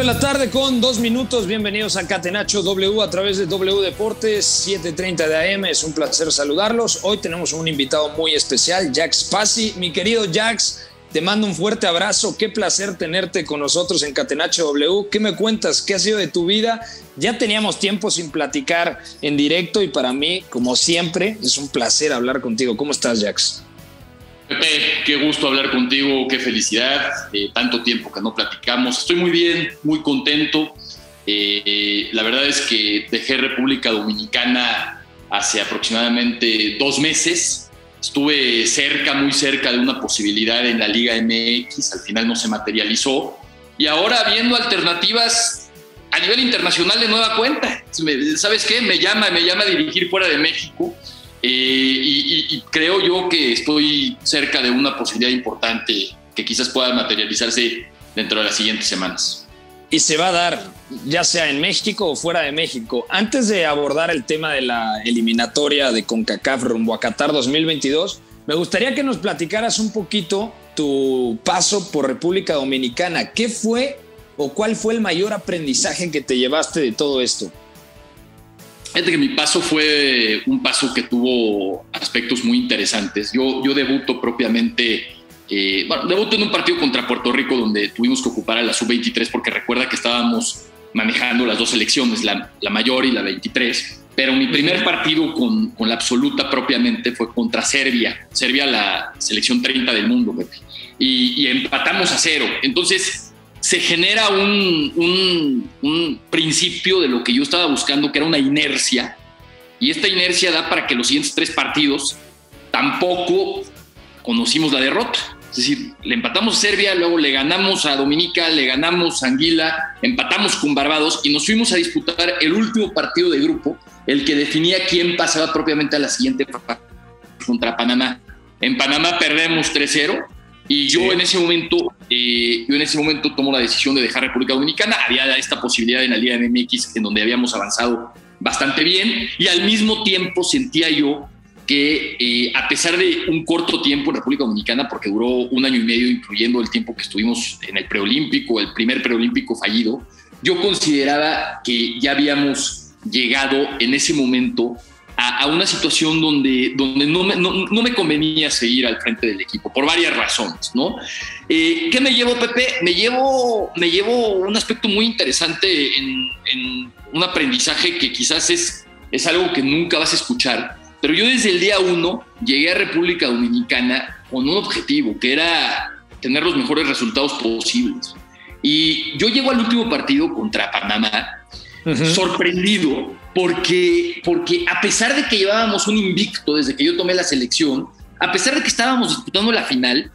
De la tarde con dos minutos. Bienvenidos a Catenacho W a través de W Deportes 7:30 de AM. Es un placer saludarlos. Hoy tenemos un invitado muy especial, Jax Pasi. Mi querido Jax, te mando un fuerte abrazo. Qué placer tenerte con nosotros en Catenacho W. ¿Qué me cuentas? ¿Qué ha sido de tu vida? Ya teníamos tiempo sin platicar en directo y para mí, como siempre, es un placer hablar contigo. ¿Cómo estás, Jax? Pepe, qué gusto hablar contigo, qué felicidad, eh, tanto tiempo que no platicamos. Estoy muy bien, muy contento. Eh, la verdad es que dejé República Dominicana hace aproximadamente dos meses. Estuve cerca, muy cerca de una posibilidad en la Liga MX, al final no se materializó. Y ahora viendo alternativas a nivel internacional de nueva cuenta. ¿Sabes qué? Me llama, me llama a dirigir fuera de México eh, y, creo yo que estoy cerca de una posibilidad importante que quizás pueda materializarse dentro de las siguientes semanas. Y se va a dar, ya sea en México o fuera de México. Antes de abordar el tema de la eliminatoria de CONCACAF rumbo a Qatar 2022, me gustaría que nos platicaras un poquito tu paso por República Dominicana. ¿Qué fue o cuál fue el mayor aprendizaje que te llevaste de todo esto? Fíjate que mi paso fue un paso que tuvo aspectos muy interesantes. Yo, yo debuto propiamente, eh, bueno, debuto en un partido contra Puerto Rico donde tuvimos que ocupar a la sub-23 porque recuerda que estábamos manejando las dos selecciones, la, la mayor y la 23. Pero mi primer partido con, con, la absoluta propiamente fue contra Serbia. Serbia, la selección 30 del mundo, Y, y empatamos a cero. Entonces, se genera un, principio de lo que yo estaba buscando, que era una inercia, y esta inercia da para que los siguientes tres partidos tampoco conocimos la derrota. Es decir, le empatamos a Serbia, luego le ganamos a Dominica, le ganamos a Anguila, empatamos con Barbados y nos fuimos a disputar el último partido de grupo, el que definía quién pasaba propiamente a la siguiente contra Panamá. En Panamá perdemos 3-0 y yo en ese momento, eh, yo en ese momento tomo la decisión de dejar República Dominicana. Había esta posibilidad en la Liga MX en donde habíamos avanzado bastante bien y al mismo tiempo sentía yo que eh, a pesar de un corto tiempo en República Dominicana, porque duró un año y medio, incluyendo el tiempo que estuvimos en el preolímpico, el primer preolímpico fallido, yo consideraba que ya habíamos llegado en ese momento a, una situación donde, donde no, me, no, me convenía seguir al frente del equipo, por varias razones, ¿no? Eh, ¿Qué me llevo, Pepe? Me llevo, me llevo un aspecto muy interesante en, en, un aprendizaje que quizás es, es algo que nunca vas a escuchar, pero yo desde el día uno llegué a República Dominicana con un objetivo, que era tener los mejores resultados posibles. Y yo llego al último partido contra Panamá sorprendido porque, porque a pesar de que llevábamos un invicto desde que yo tomé la selección, a pesar de que estábamos disputando la final,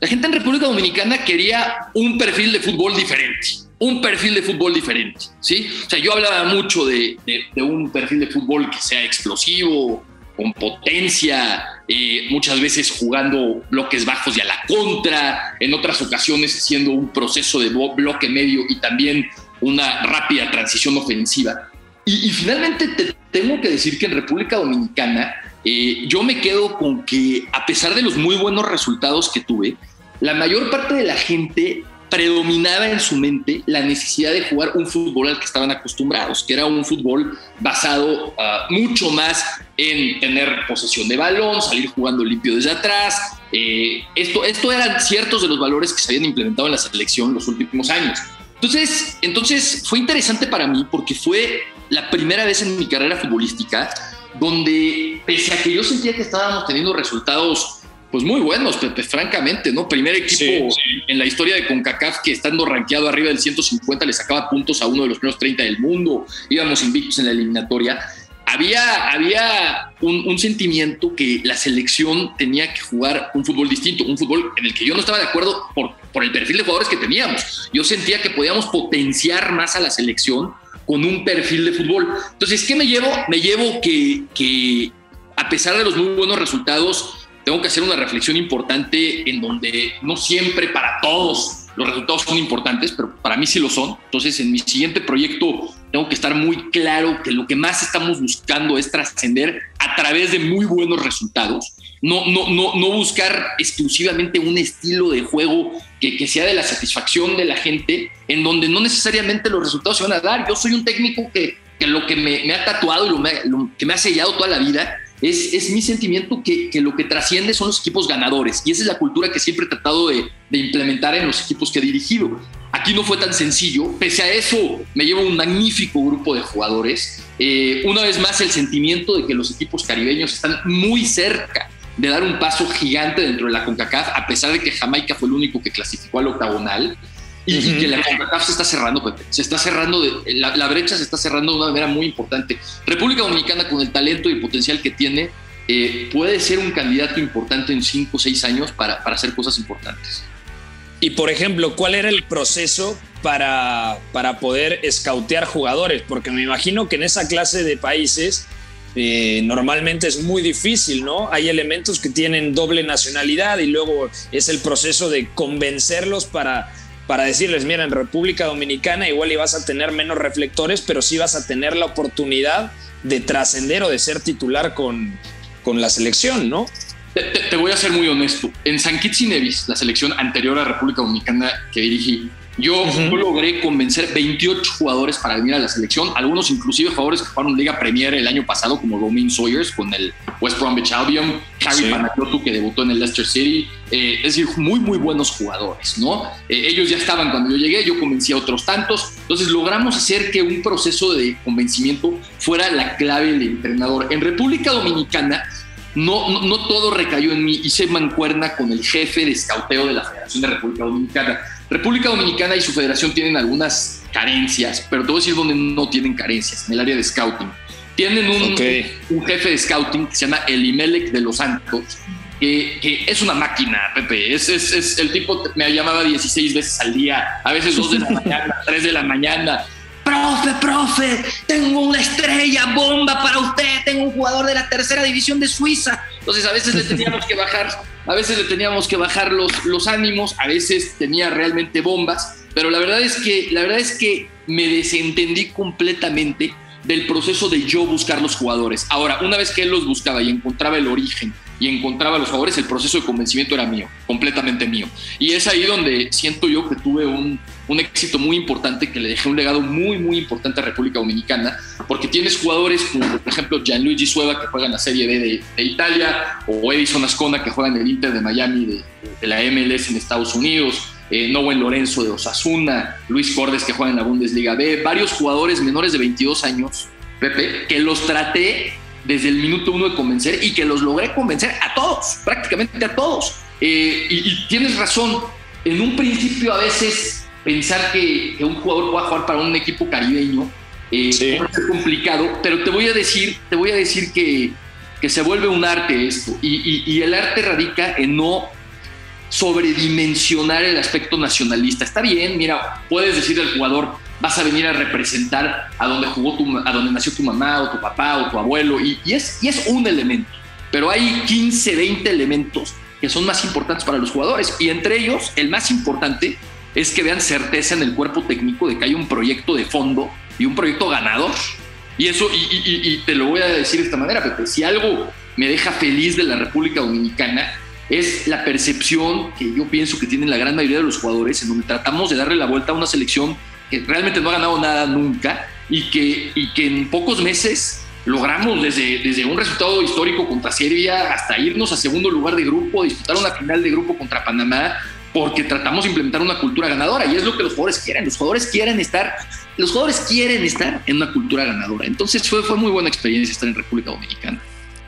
la gente en República Dominicana quería un perfil de fútbol diferente, un perfil de fútbol diferente, ¿sí? O sea, yo hablaba mucho de, de, un perfil de fútbol que sea explosivo, con potencia, eh, muchas veces jugando bloques bajos y a la contra, en otras ocasiones haciendo un proceso de bloque medio y también una rápida transición ofensiva. Y, finalmente te tengo que decir que en República Dominicana eh, yo me quedo con que a pesar de los muy buenos resultados que tuve, la mayor parte de la gente predominaba en su mente la necesidad de jugar un fútbol al que estaban acostumbrados, que era un fútbol basado ah, mucho más en tener posesión de balón, salir jugando limpio desde atrás. Eh, esto, esto eran ciertos de los valores que se habían implementado en la selección los últimos años. Entonces, entonces fue interesante para mí porque fue la primera vez en mi carrera futbolística donde, pese a que yo sentía que estábamos teniendo resultados pues muy buenos, Pepe, francamente, ¿no? Primer equipo en la historia de CONCACAF que estando rankeado arriba del 150 le sacaba puntos a uno de los primeros 30 del mundo, íbamos invictos en la eliminatoria. Había, había un, sentimiento que la selección tenía que jugar un fútbol distinto, un fútbol en el que yo no estaba de acuerdo por, por el perfil de jugadores que teníamos. Yo sentía que podíamos potenciar más a la selección con un perfil de fútbol. Entonces, ¿qué me llevo? Me llevo que, que a pesar de los muy buenos resultados, tengo que hacer una reflexión importante en donde no siempre para todos los resultados son importantes, pero para mí sí lo son. Entonces, en mi siguiente proyecto tengo que estar muy claro que lo que más estamos buscando es trascender a través de muy buenos resultados. No, no, no, no buscar exclusivamente un estilo de juego que, que, sea de la satisfacción de la gente, en donde no necesariamente los resultados se van a dar. Yo soy un técnico que, que lo que me, ha tatuado y lo, que me ha sellado toda la vida es, mi sentimiento que, lo que trasciende son los equipos ganadores y esa es la cultura que siempre he tratado de, implementar en los equipos que he dirigido. Aquí no fue tan sencillo, pese a eso me llevo un magnífico grupo de jugadores. Eh, una vez más el sentimiento de que los equipos caribeños están muy cerca de dar un paso gigante dentro de la CONCACAF, a pesar de que Jamaica fue el único que clasificó al octagonal y, que la CONCACAF se está cerrando, Pepe. Se está cerrando, de, la, brecha se está cerrando de una manera muy importante. República Dominicana, con el talento y el potencial que tiene, eh, puede ser un candidato importante en cinco o seis años para, para, hacer cosas importantes. Y por ejemplo, ¿cuál era el proceso para, para poder escautear jugadores? Porque me imagino que en esa clase de países eh, normalmente es muy difícil, ¿no? Hay elementos que tienen doble nacionalidad y luego es el proceso de convencerlos para para decirles, mira, en República Dominicana igual ibas a tener menos reflectores, pero sí vas a tener la oportunidad de trascender o de ser titular con, con la selección, ¿no? Te, voy a ser muy honesto. En San Kitts y Nevis, la selección anterior a República Dominicana que dirigí, yo, logré convencer 28 jugadores para venir a la selección, algunos inclusive jugadores que jugaron Liga Premier el año pasado, como Romain Sawyers con el West Bromwich Albion, Harry sí. que debutó en el Leicester City, eh, es decir, muy, muy buenos jugadores, ¿no? Eh, ellos ya estaban cuando yo llegué, yo convencí a otros tantos, entonces logramos hacer que un proceso de convencimiento fuera la clave del entrenador. En República Dominicana, no, no, no, todo recayó en mí. Hice mancuerna con el jefe de escauteo de la Federación de República Dominicana. República Dominicana y su federación tienen algunas carencias, pero te voy a decir dónde no tienen carencias, en el área de scouting. Tienen un, un jefe de scouting que se llama Elimelec de los Santos, que, es una máquina, Pepe. Es, es, es, el tipo me llamaba 16 veces al día, a veces 2 de la mañana, 3 de la mañana. Profe, profe, tengo una estrella bomba para usted, tengo un jugador de la tercera división de Suiza. Entonces a veces le teníamos que bajar a veces le teníamos que bajar los, los ánimos, a veces tenía realmente bombas, pero la verdad es que, la verdad es que me desentendí completamente del proceso de yo buscar los jugadores. Ahora, una vez que él los buscaba y encontraba el origen y encontraba los jugadores, el proceso de convencimiento era mío, completamente mío. Y es ahí donde siento yo que tuve un, un éxito muy importante, que le dejé un legado muy, muy importante a República Dominicana, porque tienes jugadores como, por ejemplo, Gianluigi Sueva, que juega en la Serie B de, Italia, o Edison Ascona, que juega en el Inter de Miami de, la MLS en Estados Unidos, eh, Lorenzo de Osasuna, Luis Cordes que juega en la Bundesliga B, varios jugadores menores de 22 años, Pepe, que los traté desde el minuto uno de convencer y que los logré convencer a todos, prácticamente a todos. Eh, y, tienes razón, en un principio a veces pensar que, un jugador pueda jugar para un equipo caribeño eh, puede ser complicado, pero te voy a decir, te voy a decir que, que se vuelve un arte esto y, y el arte radica en no sobredimensionar el aspecto nacionalista. Está bien, mira, puedes decirle al jugador, vas a venir a representar a donde jugó tu, a donde nació tu mamá o tu papá o tu abuelo, y, es, y es un elemento, pero hay 15, 20 elementos que son más importantes para los jugadores, y entre ellos, el más importante es que vean certeza en el cuerpo técnico de que hay un proyecto de fondo y un proyecto ganador. Y eso, y, te lo voy a decir de esta manera, Pepe, si algo me deja feliz de la República Dominicana es la percepción que yo pienso que tienen la gran mayoría de los jugadores, en donde tratamos de darle la vuelta a una selección que realmente no ha ganado nada nunca y que, y que en pocos meses logramos desde, desde un resultado histórico contra Serbia hasta irnos a segundo lugar de grupo, disputar una final de grupo contra Panamá, porque tratamos de implementar una cultura ganadora y es lo que los jugadores quieren. Los jugadores quieren estar, los jugadores quieren estar en una cultura ganadora. Entonces fue, fue muy buena experiencia estar en República Dominicana.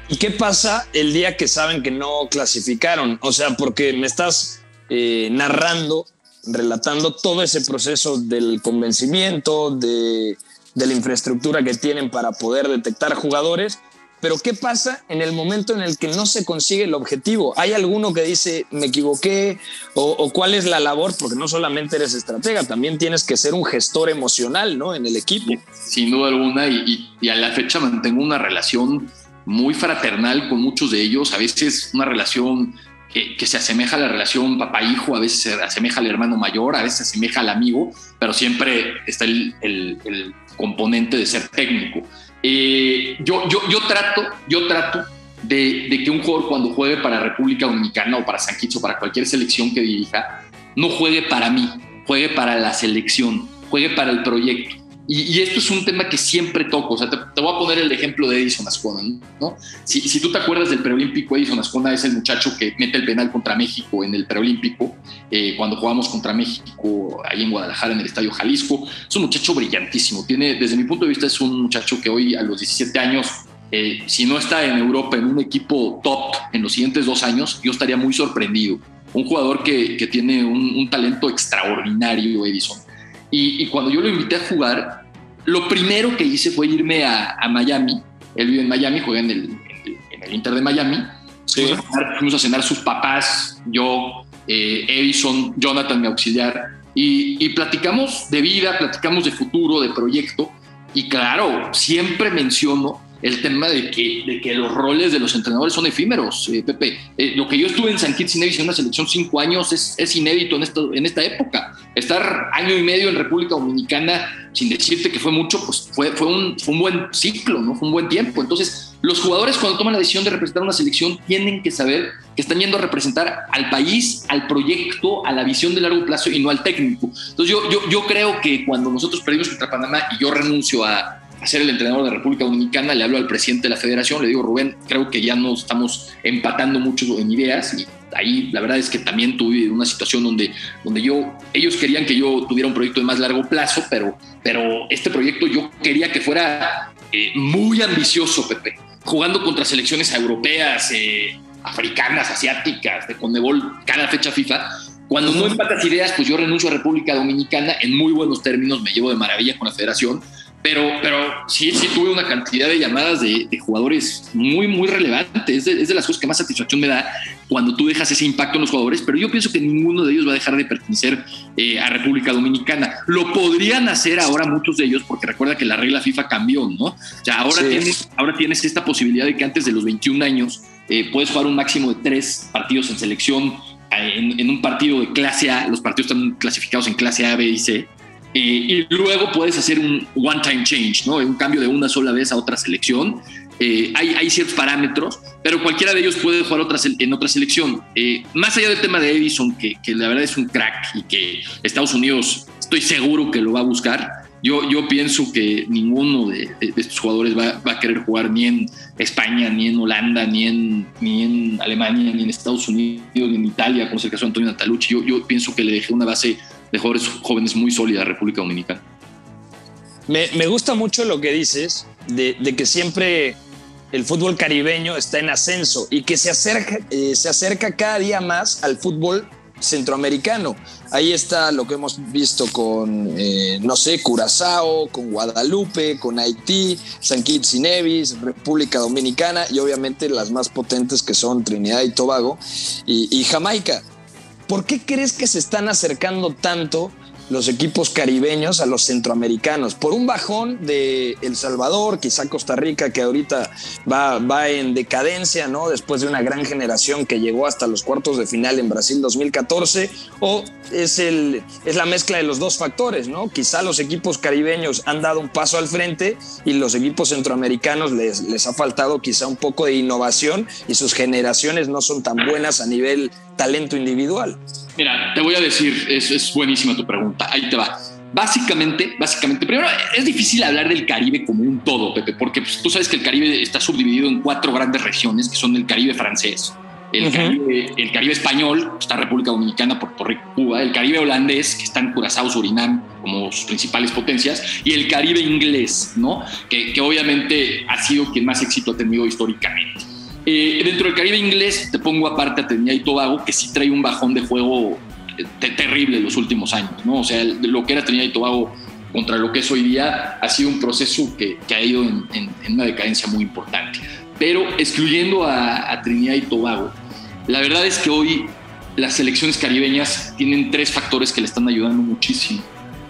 ¿Y qué pasa el día que saben que no clasificaron? O sea, porque me estás eh, narrando, relatando todo ese proceso del convencimiento, de, de la infraestructura que tienen para poder detectar jugadores pero ¿qué pasa en el momento en el que no se consigue el objetivo? ¿Hay alguno que dice, me equivoqué? ¿O, cuál es la labor? Porque no solamente eres estratega, también tienes que ser un gestor emocional ¿no? en el equipo. Sin duda alguna, y, a la fecha mantengo una relación muy fraternal con muchos de ellos, a veces una relación que, se asemeja a la relación papá-hijo, a veces se asemeja al hermano mayor, a veces se asemeja al amigo, pero siempre está el, el componente de ser técnico. Eh, yo, yo, yo trato, yo trato de, que un jugador cuando juegue para República Dominicana o para San Kitts o para cualquier selección que dirija, no juegue para mí, juegue para la selección, juegue para el proyecto. Y, esto es un tema que siempre toco. O sea, te, voy a poner el ejemplo de Edison Ascona, ¿no? Si, tú te acuerdas del preolímpico, Edison Ascona es el muchacho que mete el penal contra México en el preolímpico, eh, cuando jugamos contra México ahí en Guadalajara, en el Estadio Jalisco. Es un muchacho brillantísimo. Tiene, desde mi punto de vista, es un muchacho que hoy a los 17 años eh, si no está en Europa en un equipo top en los siguientes dos años, yo estaría muy sorprendido. Un jugador que, tiene un, talento extraordinario, Edison. Y, cuando yo lo invité a jugar, lo primero que hice fue irme a, Miami. Él vive en Miami, juega en el, en el Inter de Miami. Fuimos, a cenar, sus papás, yo, eh, Edison, Jonathan, mi auxiliar, y, y platicamos de vida, platicamos de futuro, de proyecto. Y claro, siempre menciono el tema de que, de que los roles de los entrenadores son efímeros, eh, Pepe. Eh, lo que yo estuve en San Kitts y en una selección cinco años es, es inédito en, esto, en esta época. Estar año y medio en República Dominicana, sin decirte que fue mucho, pues fue, fue, un, fue un buen ciclo, ¿no? Fue un buen tiempo. Entonces, los jugadores cuando toman la decisión de representar una selección tienen que saber que están yendo a representar al país, al proyecto, a la visión de largo plazo y no al técnico. Entonces yo, yo, yo creo que cuando nosotros perdimos contra Panamá y yo renuncio a, a ser el entrenador de República Dominicana, le hablo al presidente de la federación, le digo, Rubén, creo que ya no estamos empatando mucho en ideas y ahí la verdad es que también tuve una situación donde, donde yo, ellos querían que yo tuviera un proyecto de más largo plazo, pero, pero este proyecto yo quería que fuera eh, muy ambicioso, Pepe, jugando contra selecciones europeas, eh, africanas, asiáticas, de Conmebol, cada fecha FIFA. Cuando no empatas ideas, pues yo renuncio a República Dominicana en muy buenos términos, me llevo de maravilla con la federación pero, pero sí, sí tuve una cantidad de llamadas de, jugadores muy, muy relevantes. Es de, las cosas que más satisfacción me da cuando tú dejas ese impacto en los jugadores, pero yo pienso que ninguno de ellos va a dejar de pertenecer eh, a República Dominicana. Lo podrían hacer ahora muchos de ellos, porque recuerda que la regla FIFA cambió, ¿no? O sea, ahora, tienes, ahora tienes esta posibilidad de que antes de los 21 años eh, puedes jugar un máximo de tres partidos en selección. Eh, en, en un partido de clase A, los partidos están clasificados en clase A, B y C y luego puedes hacer un one-time change, ¿no? Un cambio de una sola vez a otra selección. Eh, hay, hay, ciertos parámetros, pero cualquiera de ellos puede jugar otra, en otra selección. Eh, más allá del tema de Edison, que, que, la verdad es un crack y que Estados Unidos estoy seguro que lo va a buscar, yo, yo pienso que ninguno de, estos jugadores va, va, a querer jugar ni en España, ni en Holanda, ni en, ni en Alemania, ni en Estados Unidos, ni en Italia, como es el caso de Antonio Natalucci. Yo, yo pienso que le dejé una base de jóvenes, muy sólida República Dominicana. Me, me, gusta mucho lo que dices de, de, que siempre el fútbol caribeño está en ascenso y que se acerca, eh, se acerca cada día más al fútbol centroamericano. Ahí está lo que hemos visto con, eh, no sé, Curazao, con Guadalupe, con Haití, San Kitts y Nevis, República Dominicana y obviamente las más potentes que son Trinidad y Tobago y, y Jamaica. ¿Por qué crees que se están acercando tanto los equipos caribeños a los centroamericanos? Por un bajón de El Salvador, quizá Costa Rica, que ahorita va, va en decadencia, ¿no? Después de una gran generación que llegó hasta los cuartos de final en Brasil 2014, o es, el, es la mezcla de los dos factores, ¿no? Quizá los equipos caribeños han dado un paso al frente y los equipos centroamericanos les, les ha faltado quizá un poco de innovación y sus generaciones no son tan buenas a nivel talento individual? Mira, te voy a decir, es, es buenísima tu pregunta, ahí te va. Básicamente, básicamente, primero es difícil hablar del Caribe como un todo, Pepe, porque pues, tú sabes que el Caribe está subdividido en cuatro grandes regiones, que son el Caribe francés, el, Caribe, el Caribe español, está República Dominicana, Puerto Rico, Cuba, el Caribe holandés, que está en Curazao, Surinam, como sus principales potencias, y el Caribe inglés, ¿no? Que, que obviamente ha sido quien más éxito ha tenido históricamente. Eh, dentro del Caribe inglés te pongo aparte a Trinidad y Tobago, que sí trae un bajón de juego eh, terrible en los últimos años, ¿no? O sea, lo que era Trinidad y Tobago contra lo que es hoy día ha sido un proceso que, ha ido en, una decadencia muy importante. Pero excluyendo a, a Trinidad y Tobago, la verdad es que hoy las selecciones caribeñas tienen tres factores que le están ayudando muchísimo.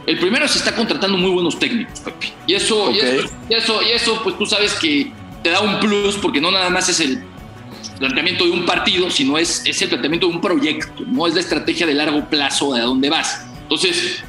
El primero se está contratando muy buenos técnicos, Pepe. Y eso, y eso, y eso, pues tú sabes que te da un plus porque no nada más es el planteamiento de un partido, sino es, es el planteamiento de un proyecto, no es la estrategia de largo plazo de a dónde vas. Entonces,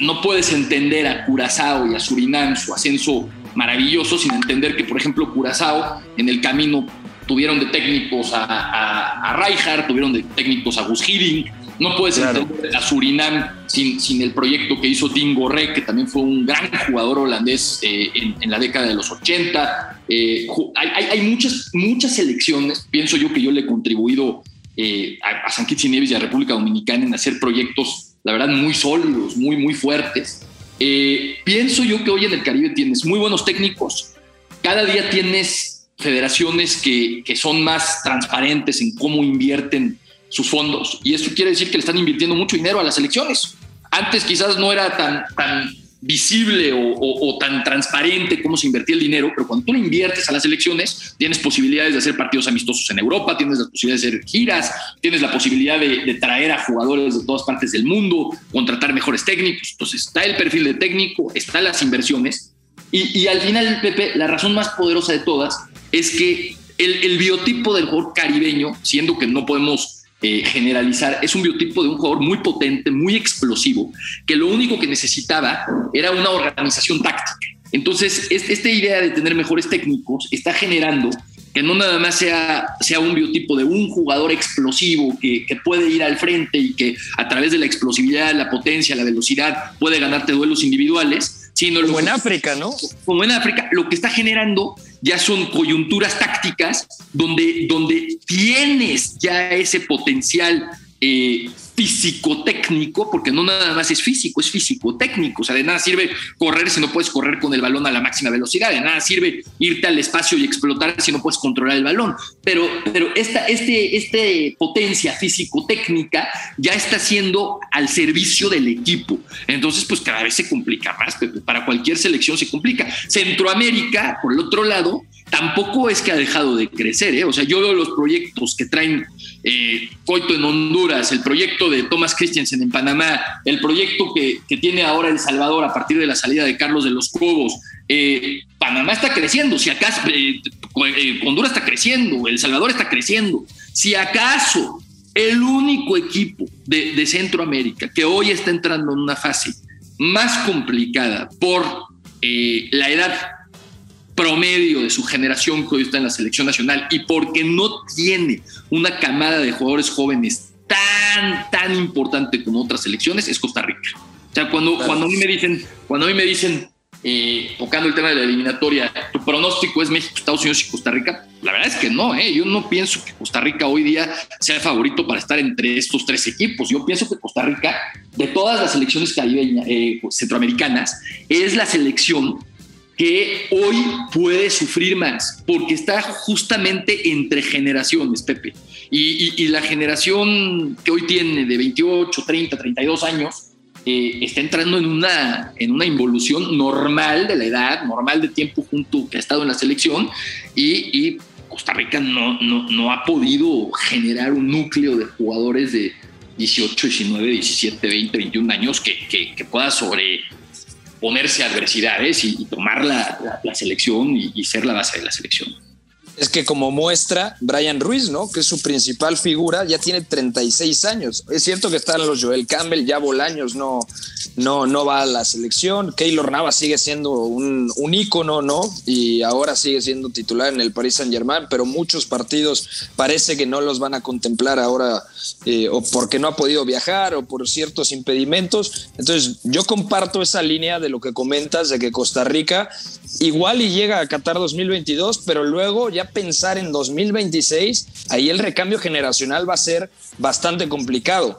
no puedes entender a Curazao y a Surinam su ascenso maravilloso sin entender que, por ejemplo, Curazao en el camino tuvieron de técnicos a, a, tuvieron de técnicos a Gus Hiddink, no puedes entender a Surinam sin, sin el proyecto que hizo Dingo Rey, que también fue un gran jugador holandés eh, en, la década de los 80. Eh, hay, hay, muchas, muchas selecciones, pienso yo que yo le he contribuido eh, a, San Kitts y Nevis y a República Dominicana en hacer proyectos, la verdad, muy sólidos, muy, muy fuertes. pienso yo que hoy en el Caribe tienes muy buenos técnicos, cada día tienes federaciones que, que son más transparentes en cómo invierten sus fondos. Y eso quiere decir que le están invirtiendo mucho dinero a las elecciones. Antes quizás no era tan, tan visible o, tan transparente cómo se invertía el dinero, pero cuando tú le inviertes a las elecciones, tienes posibilidades de hacer partidos amistosos en Europa, tienes la posibilidad de hacer giras, tienes la posibilidad de, traer a jugadores de todas partes del mundo, contratar mejores técnicos. Entonces está el perfil de técnico, están las inversiones. Y, al final, Pepe, la razón más poderosa de todas es que el, el biotipo del jugador caribeño, siendo que no podemos eh, generalizar, es un biotipo de un jugador muy potente, muy explosivo, que lo único que necesitaba era una organización táctica. Entonces, esta idea de tener mejores técnicos está generando que no nada más sea, sea un biotipo de un jugador explosivo que, que, puede ir al frente y que a través de la explosividad, la potencia, la velocidad puede ganarte duelos individuales, sino como en África, ¿no? Como en África, lo que está generando ya son coyunturas tácticas donde, donde tienes ya ese potencial eh, físico-técnico, porque no nada más es físico, es físico-técnico. O sea, de nada sirve correr si no puedes correr con el balón a la máxima velocidad, de nada sirve irte al espacio y explotar si no puedes controlar el balón. Pero, pero esta este, este potencia físico-técnica ya está siendo al servicio del equipo. Entonces, pues cada vez se complica más, para cualquier selección se complica. Centroamérica, por el otro lado, tampoco es que ha dejado de crecer. ¿eh? O sea, yo veo los proyectos que traen eh, Coito en Honduras, el proyecto de Thomas Christensen en Panamá, el proyecto que, tiene ahora El Salvador a partir de la salida de Carlos de los Cobos. Eh, Panamá está creciendo, si acaso eh, Honduras está creciendo, El Salvador está creciendo. Si acaso el único equipo de, de Centroamérica que hoy está entrando en una fase más complicada por la edad promedio de su generación que hoy está en la selección nacional y porque no tiene una camada de jugadores jóvenes tan, tan importante como otras selecciones, es Costa Rica. O sea, cuando, cuando a mí me dicen, cuando a mí me dicen, eh, tocando el tema de la eliminatoria, tu pronóstico es México, Estados Unidos y Costa Rica, la verdad es que no, ¿eh? yo no pienso que Costa Rica hoy día sea el favorito para estar entre estos tres equipos. Yo pienso que Costa Rica, de todas las selecciones caribeñas, eh, centroamericanas, es la selección que hoy puede sufrir más, porque está justamente entre generaciones, Pepe. Y, la generación que hoy tiene de 28, 30, 32 años, eh, está entrando en una, en una involución normal de la edad, normal de tiempo junto que ha estado en la selección, y, Costa Rica no, no, ha podido generar un núcleo de jugadores de 18, 19, 17, 20, 21 años que, que pueda sobre ponerse a adversidades y, tomar la, selección y, ser la base de la selección. Es que como muestra Brian Ruiz, ¿no? Que es su principal figura, ya tiene 36 años. Es cierto que están los Joel Campbell, ya Bolaños no, no, no va a la selección. Keylor Nava sigue siendo un, un ícono, ¿no? Y ahora sigue siendo titular en el Paris Saint Germain, pero muchos partidos parece que no los van a contemplar ahora, eh, o porque no ha podido viajar, o por ciertos impedimentos. Entonces, yo comparto esa línea de lo que comentas, de que Costa Rica igual y llega a Qatar 2022, pero luego ya pensar en 2026, ahí el recambio generacional va a ser bastante complicado.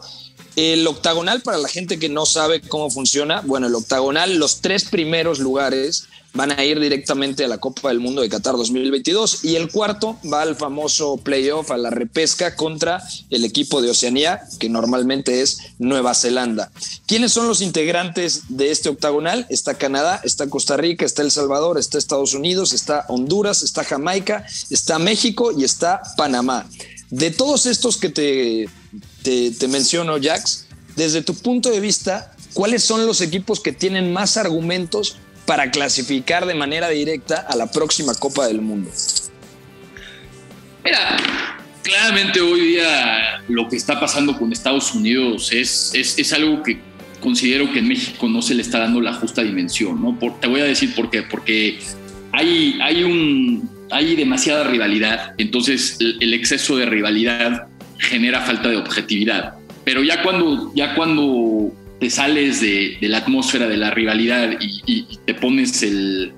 El octagonal, para la gente que no sabe cómo funciona, bueno, el octagonal, los tres primeros lugares van a ir directamente a la Copa del Mundo de Qatar 2022 y el cuarto va al famoso playoff, a la repesca contra el equipo de Oceanía, que normalmente es Nueva Zelanda. ¿Quiénes son los integrantes de este octagonal? Está Canadá, está Costa Rica, está El Salvador, está Estados Unidos, está Honduras, está Jamaica, está México y está Panamá. De todos estos que te, te, menciono, Jax, desde tu punto de vista, ¿cuáles son los equipos que tienen más argumentos para clasificar de manera directa a la próxima Copa del Mundo? Mira, claramente hoy día lo que está pasando con Estados Unidos es, es, algo que considero que en México no se le está dando la justa dimensión, ¿no? te voy a decir por qué, porque hay, hay, un, hay demasiada rivalidad, entonces el, exceso de rivalidad genera falta de objetividad. Pero ya cuando, ya cuando te sales de, la atmósfera de la rivalidad y, te pones el,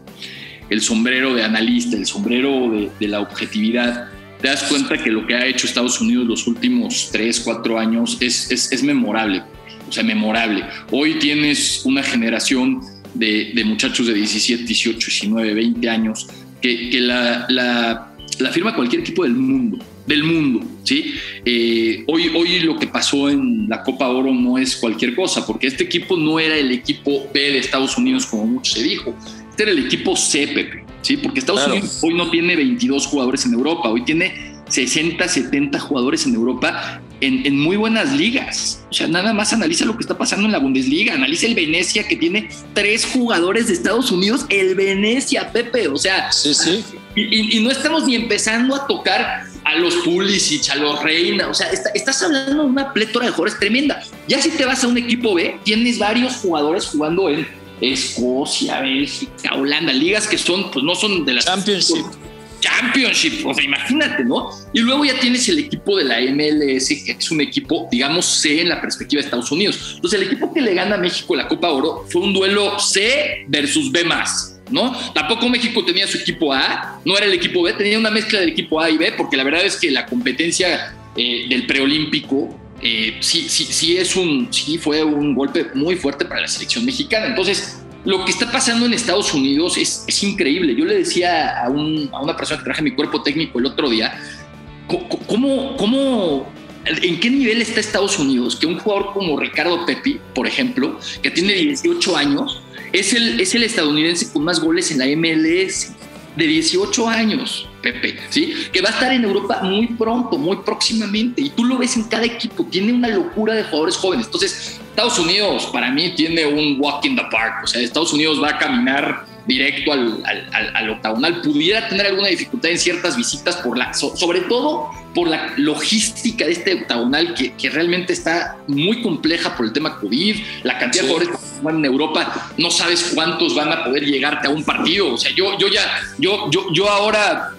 sombrero de analista, el sombrero de, la objetividad, te das cuenta que lo que ha hecho Estados Unidos los últimos 3, 4 años es, es, memorable, o sea, memorable. Hoy tienes una generación de, muchachos de 17, 18, 19, 20 años que, la firma cualquier equipo del mundo del mundo, ¿sí? Eh, hoy, hoy lo que pasó en la Copa Oro no es cualquier cosa, porque este equipo no era el equipo B de Estados Unidos, como mucho se dijo. Este era el equipo C, Pepe, ¿sí? Porque Estados Unidos hoy no tiene 22 jugadores en Europa, hoy tiene 60, 70 jugadores en Europa en, en, muy buenas ligas. O sea, nada más analiza lo que está pasando en la Bundesliga, analiza el Venecia que tiene tres jugadores de Estados Unidos, el Venecia, Pepe, o sea, sí, sí. Y, y no estamos ni empezando a tocar a los Pulisic, a los Reina, o sea, estás hablando de una plétora de jugadores tremenda. Ya si te vas a un equipo B, tienes varios jugadores jugando en Escocia, Bélgica, Holanda, ligas que son, pues no son de las Championship. Championship, o sea, imagínate, ¿no? Y luego ya tienes el equipo de la MLS, que es un equipo, digamos, C en la perspectiva de Estados Unidos. Entonces, el equipo que le gana a México la Copa Oro fue un duelo C versus B más. ¿No? Tampoco México tenía su equipo A, no era el equipo B, tenía una mezcla del equipo A y B, porque la verdad es que la competencia eh, del preolímpico eh, sí, sí, sí, es un, sí fue un golpe muy fuerte para la selección mexicana. Entonces, lo que está pasando en Estados Unidos es, es increíble. Yo le decía a, un, a, una persona que traje mi cuerpo técnico el otro día, ¿cómo, cómo, en qué nivel está Estados Unidos? Que un jugador como Ricardo Pepi, por ejemplo, que tiene 18 años, es el, es el estadounidense con más goles en la MLS de 18 años, Pepe, ¿sí? Que va a estar en Europa muy pronto, muy próximamente. Y tú lo ves en cada equipo, tiene una locura de jugadores jóvenes. Entonces, Estados Unidos para mí tiene un walk in the park. O sea, Estados Unidos va a caminar directo al, al, octagonal, pudiera tener alguna dificultad en ciertas visitas, por la, sobre todo por la logística de este octagonal que, que, realmente está muy compleja por el tema COVID, la cantidad de jugadores que van en Europa, no sabes cuántos van a poder llegarte a un partido. O sea, yo, yo ya, yo, yo, yo ahora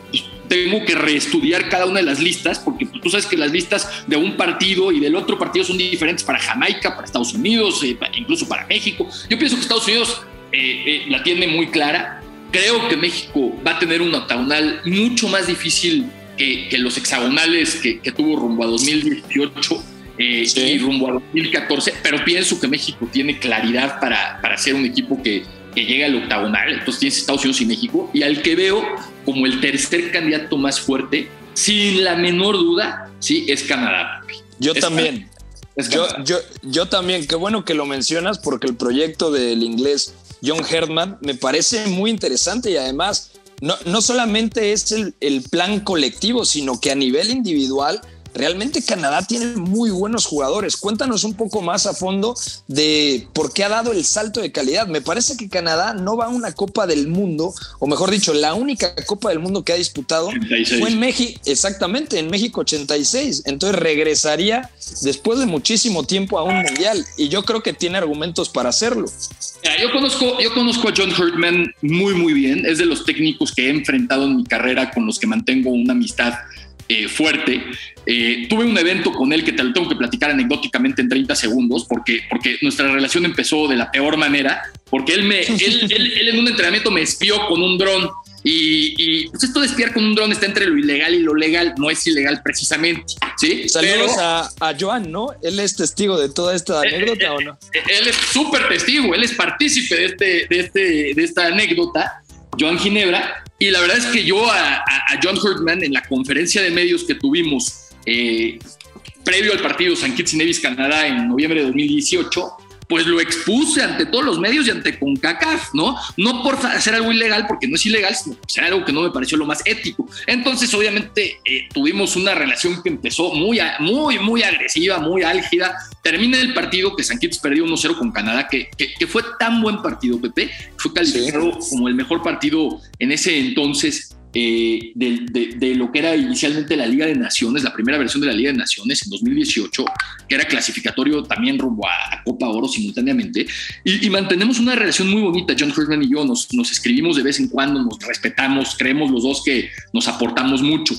tengo que reestudiar cada una de las listas, porque tú sabes que las listas de un partido y del otro partido son diferentes para Jamaica, para Estados Unidos, eh, incluso para México. Yo pienso que Estados Unidos eh, eh, la tiene muy clara. Creo que México va a tener un octagonal mucho más difícil que, los hexagonales que, tuvo rumbo a 2018 eh, y rumbo a 2014, pero pienso que México tiene claridad para, para ser un equipo que, que llegue al octagonal. Entonces tienes Estados Unidos y México, y al que veo como el tercer candidato más fuerte, sin la menor duda, sí, es Canadá. Yo también. yo, yo, yo también, qué bueno que lo mencionas porque el proyecto del inglés John Herdman, me parece muy interesante y además no, no solamente es el, el plan colectivo, sino que a nivel individual realmente Canadá tiene muy buenos jugadores. Cuéntanos un poco más a fondo de por qué ha dado el salto de calidad. Me parece que Canadá no va a una Copa del Mundo, o mejor dicho, la única Copa del Mundo que ha disputado fue en México, exactamente, en México 86. Entonces regresaría después de muchísimo tiempo a un mundial y yo creo que tiene argumentos para hacerlo. yo, conozco, yo conozco a John Hurtman muy, muy bien. Es de los técnicos que he enfrentado en mi carrera con los que mantengo una amistad eh, fuerte. Eh, tuve un evento con él que te lo tengo que platicar anecdóticamente en 30 segundos, porque, porque nuestra relación empezó de la peor manera, porque él, me, él, en un entrenamiento me espió con un dron Y, pues esto de espiar con un dron está entre lo ilegal y lo legal, no es ilegal precisamente. ¿sí? Saludos a, a, Joan, ¿no? Él es testigo de toda esta eh, anécdota eh, o no? Eh, él es súper testigo, él es partícipe de, este, de, este, de esta anécdota, Joan Ginebra. Y la verdad es que yo a, John Hurtman en la conferencia de medios que tuvimos previo al partido San Kitts y Nevis Canadá en noviembre de 2018, pues lo expuse ante todos los medios y ante CONCACAF, ¿no? No por hacer algo ilegal, porque no es ilegal, sino por hacer algo que no me pareció lo más ético. Entonces, obviamente, eh, tuvimos una relación que empezó muy, muy, muy agresiva, muy álgida. Termina el partido que San Kitts perdió 1-0 con Canadá, que, que, fue tan buen partido, Pepe, fue calificado como el mejor partido en ese entonces eh, de, lo que era inicialmente la Liga de Naciones, la primera versión de la Liga de Naciones en 2018, que era clasificatorio también rumbo a, Copa Oro simultáneamente, y, mantenemos una relación muy bonita, John Hurtman y yo, nos, escribimos de vez en cuando, nos respetamos, creemos los dos que nos aportamos mucho.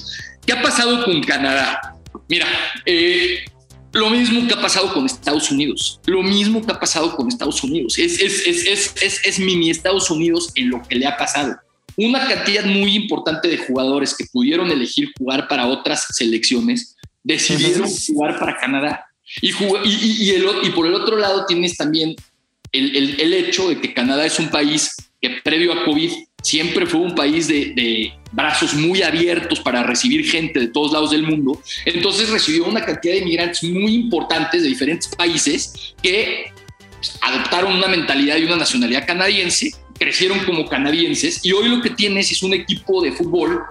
¿Qué ha pasado con Canadá? Mira, eh, lo mismo que ha pasado con Estados Unidos, lo mismo que ha pasado con Estados Unidos, es, es, es, es mini Estados Unidos en lo que le ha pasado una cantidad muy importante de jugadores que pudieron elegir jugar para otras selecciones decidieron jugar para Canadá. Y, y, el, y, por el otro lado tienes también el, hecho de que Canadá es un país que previo a COVID siempre fue un país de, de, brazos muy abiertos para recibir gente de todos lados del mundo. Entonces recibió una cantidad de inmigrantes muy importantes de diferentes países que adoptaron una mentalidad y una nacionalidad canadiense crecieron como canadienses y hoy lo que tienes es un equipo de fútbol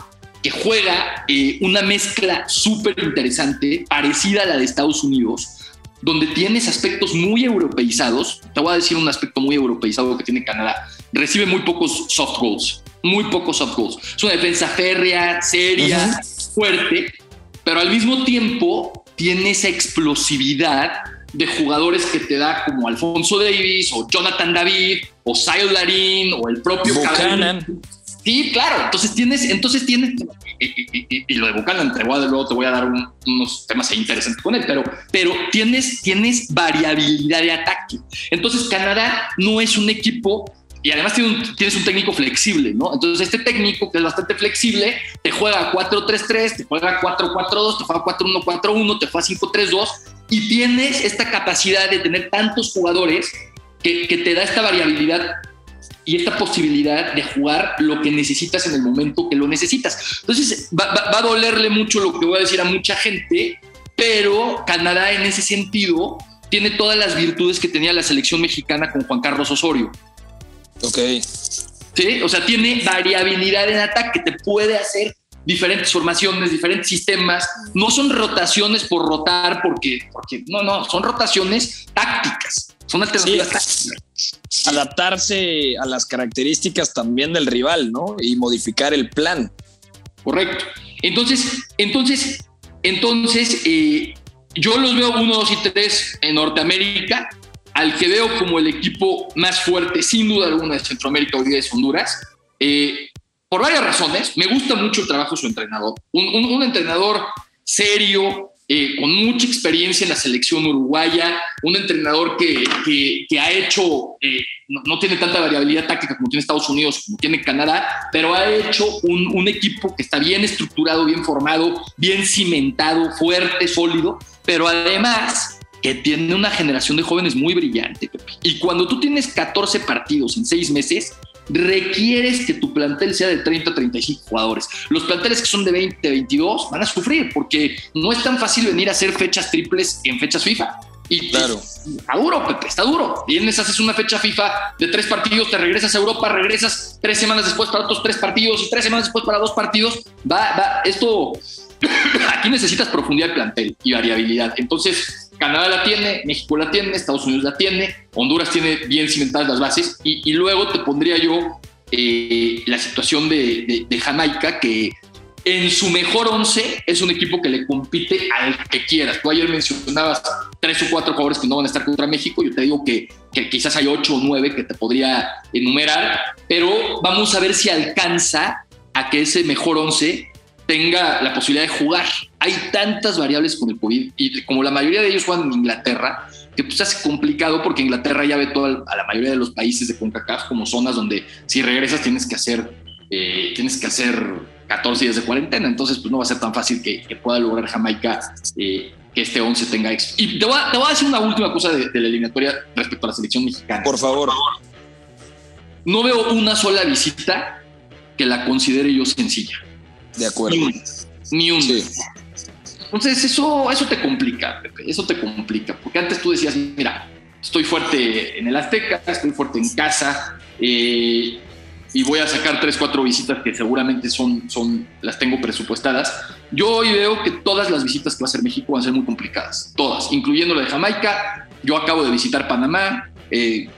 que juega eh, una mezcla súper interesante, parecida a la de Estados Unidos, donde tienes aspectos muy europeizados. Te voy a decir un aspecto muy europeizado que tiene Canadá. Recibe muy pocos soft goals, muy pocos soft goals. Es una defensa férrea, seria, fuerte, pero al mismo tiempo tiene esa explosividad de jugadores que te da como Alfonso Davis o Jonathan David o Sayo Larín o el propio Buchanan. Sí, claro. Entonces tienes, entonces tienes, y, lo de Buchanan, te voy a, luego te voy a dar unos temas interesantes con él, pero, pero tienes, tienes variabilidad de ataque. Entonces Canadá no es un equipo y además tienes un técnico flexible, ¿no? Entonces este técnico que es bastante flexible te juega 4-3-3, te juega 4-4-2, te juega 4-1-4-1, te juega 5-3-2 y tienes esta capacidad de tener tantos jugadores que, te da esta variabilidad y esta posibilidad de jugar lo que necesitas en el momento que lo necesitas. Entonces, va, a dolerle mucho lo que voy a decir a mucha gente, pero Canadá en ese sentido tiene todas las virtudes que tenía la selección mexicana con Juan Carlos Osorio. Ok. Sí, o sea, tiene variabilidad en ataque, te puede hacer diferentes formaciones, diferentes sistemas. No son rotaciones por rotar, porque, porque no, no, son rotaciones tácticas. Son alternativas tácticas. Adaptarse a las características también del rival, ¿no? Y modificar el plan. Correcto. Entonces, entonces, entonces, eh, yo los veo uno, dos y tres en Norteamérica. Al que veo como el equipo más fuerte, sin duda alguna, de Centroamérica hoy día es Honduras. Eh, por varias razones. Me gusta mucho el trabajo de su entrenador. Un, entrenador serio, eh, con mucha experiencia en la selección uruguaya, un entrenador que, que, ha hecho, eh, no, tiene tanta variabilidad táctica como tiene Estados Unidos, como tiene Canadá, pero ha hecho un, un, equipo que está bien estructurado, bien formado, bien cimentado, fuerte, sólido, pero además que tiene una generación de jóvenes muy brillante. Y cuando tú tienes 14 partidos en seis meses, requieres que tu plantel sea de 30 a 35 jugadores. Los planteles que son de 20 a 22 van a sufrir porque no es tan fácil venir a hacer fechas triples en fechas FIFA. Y claro. está duro, Pepe, está duro. Vienes, haces una fecha FIFA de tres partidos, te regresas a Europa, regresas tres semanas después para otros tres partidos y tres semanas después para dos partidos. Va, va, esto, aquí necesitas profundidad de plantel y variabilidad. Entonces, Canadá la tiene, México la tiene, Estados Unidos la tiene, Honduras tiene bien cimentadas las bases y, luego te pondría yo eh, la situación de, Jamaica que en su mejor once es un equipo que le compite al que quieras. Tú ayer mencionabas tres o cuatro jugadores que no van a estar contra México, yo te digo que, quizás hay ocho o nueve que te podría enumerar, pero vamos a ver si alcanza a que ese mejor once tenga la posibilidad de jugar. Hay tantas variables con el COVID y como la mayoría de ellos juegan en Inglaterra, que pues hace complicado porque Inglaterra ya ve todo a la mayoría de los países de CONCACAF como zonas donde si regresas tienes que hacer eh, tienes que hacer 14 días de cuarentena, entonces pues no va a ser tan fácil que, pueda lograr Jamaica eh, que este 11 tenga éxito. Y te voy, a, te voy, a, decir una última cosa de, la eliminatoria respecto a la selección mexicana. Por favor. No veo una sola visita que la considere yo sencilla. De acuerdo. Ni un. Entonces, eso, eso te complica, Pepe, eso te complica, porque antes tú decías, mira, estoy fuerte en el Azteca, estoy fuerte en casa, eh, y voy a sacar tres, cuatro visitas que seguramente son, son, las tengo presupuestadas. Yo hoy veo que todas las visitas que va a hacer México van a ser muy complicadas, todas, incluyendo la de Jamaica. Yo acabo de visitar Panamá, eh,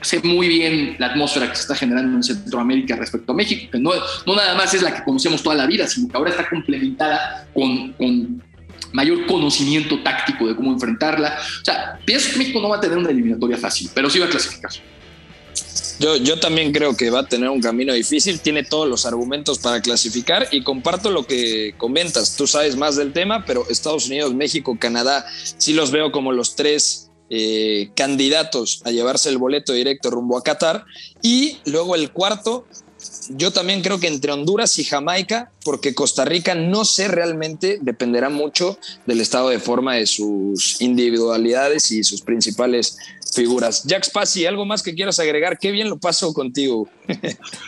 sé muy bien la atmósfera que se está generando en Centroamérica respecto a México, que no, no nada más es la que conocemos toda la vida, sino que ahora está complementada con, con mayor conocimiento táctico de cómo enfrentarla. O sea, pienso que México no va a tener una eliminatoria fácil, pero sí va a clasificar. Yo, yo, también creo que va a tener un camino difícil, tiene todos los argumentos para clasificar y comparto lo que comentas. Tú sabes más del tema, pero Estados Unidos, México, Canadá, sí los veo como los tres eh, candidatos a llevarse el boleto directo rumbo a Qatar. Y luego el cuarto, yo también creo que entre Honduras y Jamaica, porque Costa Rica no sé realmente, dependerá mucho del estado de forma de sus individualidades y sus principales figuras. Jack Spassi, ¿algo más que quieras agregar? Qué bien lo paso contigo.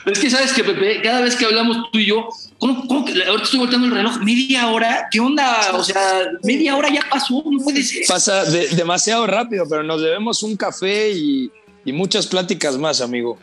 es que sabes que, Pepe, cada vez que hablamos tú y yo, ¿cómo, que ahorita estoy volteando el reloj? ¿Media hora? ¿Qué onda? O sea, media hora ya pasó, no puede ser. Pasa demasiado rápido, pero nos debemos un café y, y muchas pláticas más, amigo.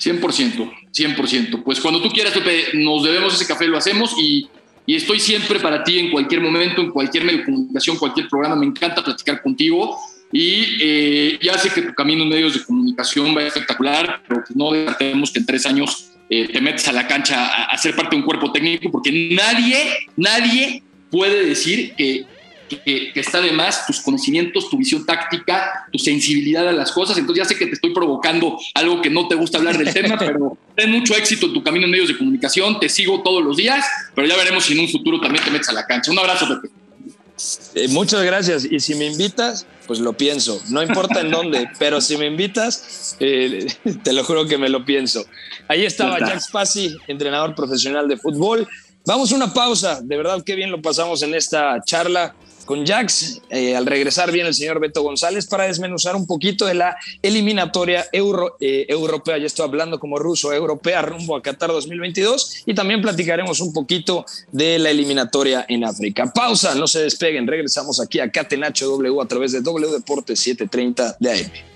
100%, 100%. Pues cuando tú quieras, Pepe, nos debemos ese café, lo hacemos y, y estoy siempre para ti en cualquier momento, en cualquier medio de comunicación, cualquier programa. Me encanta platicar contigo y eh, ya sé que tu camino en medios de comunicación va espectacular, pero pues no descartemos que en tres años eh, te metes a la cancha a, ser parte de un cuerpo técnico, porque nadie, nadie puede decir que que, está de más tus conocimientos, tu visión táctica, tu sensibilidad a las cosas. Entonces ya sé que te estoy provocando algo que no te gusta hablar del tema, pero ten mucho éxito en tu camino en medios de comunicación, te sigo todos los días, pero ya veremos si en un futuro también te metes a la cancha. Un abrazo, Pepe. Eh, muchas gracias. Y si me invitas, pues lo pienso. No importa en dónde, pero si me invitas, eh, te lo juro que me lo pienso. Ahí estaba Jack Spassi, entrenador profesional de fútbol. Vamos a una pausa. De verdad, qué bien lo pasamos en esta charla con Jax. Eh, al regresar viene el señor Beto González para desmenuzar un poquito de la eliminatoria euro, eh, europea. Ya estoy hablando como ruso, europea rumbo a Qatar 2022 y también platicaremos un poquito de la eliminatoria en África. Pausa, no se despeguen. Regresamos aquí a Catenacho W a través de W Deportes 730 de AM